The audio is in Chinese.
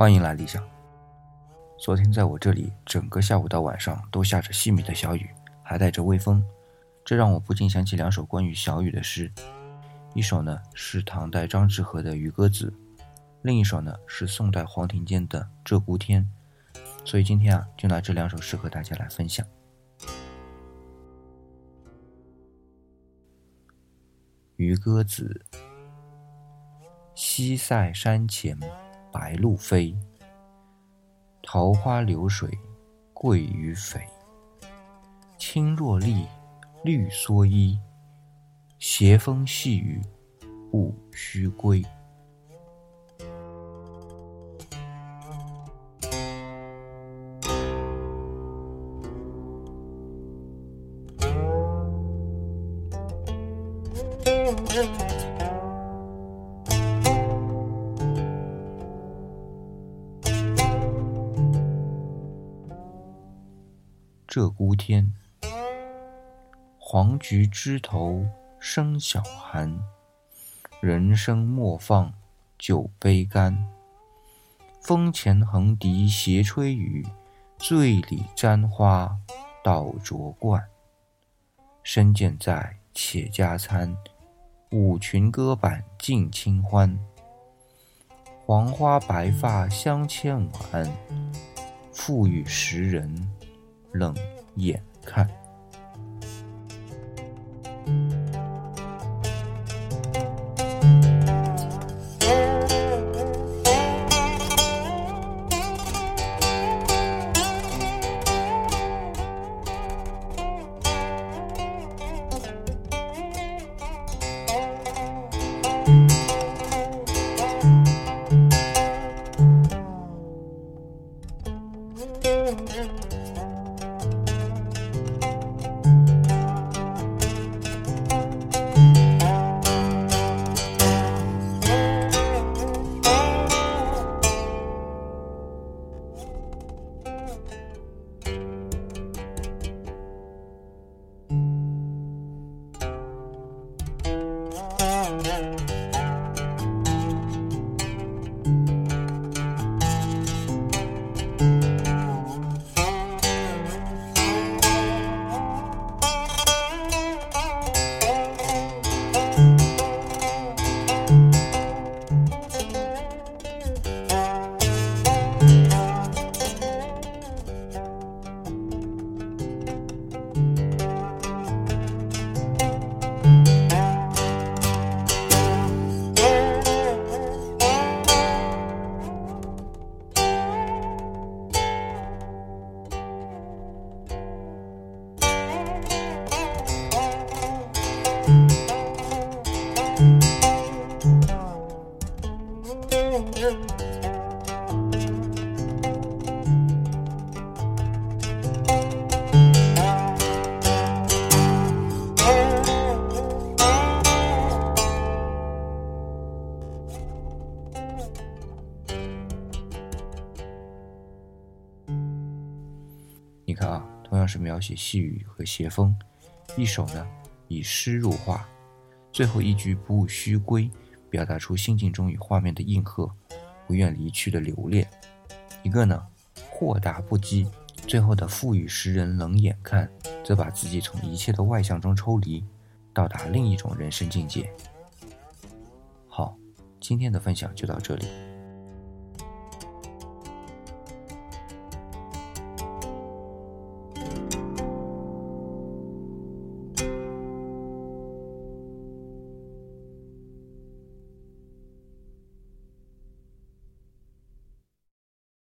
欢迎来理想。昨天在我这里整个下午到晚上都下着细密的小雨还带着微风。这让我不禁想起两首关于小雨的诗。一首呢是唐代张志和的渔歌子另一首呢是宋代黄庭坚的鹧鸪天。所以今天啊就拿这两首诗和大家来分享。渔歌子》：西塞山前。白鹭飞，桃花流水鳜鱼肥。青箬笠，绿蓑衣，斜风细雨不须归。鹧鸪天，黄菊枝头生晓寒。人生莫放酒杯干。风前横笛斜吹雨，醉里沾花倒酌冠。身健在，且加餐。舞裙歌板尽清欢。黄花白发相牵挽，复与时人。冷眼看。you 你看啊，同样是描写细雨和斜风，一首呢以诗入画，最后一句不须归，表达出心境中与画面的应和，不愿离去的留恋；一个呢豁达不羁，最后的赋予时人冷眼看，则把自己从一切的外向中抽离，到达另一种人生境界。好，今天的分享就到这里。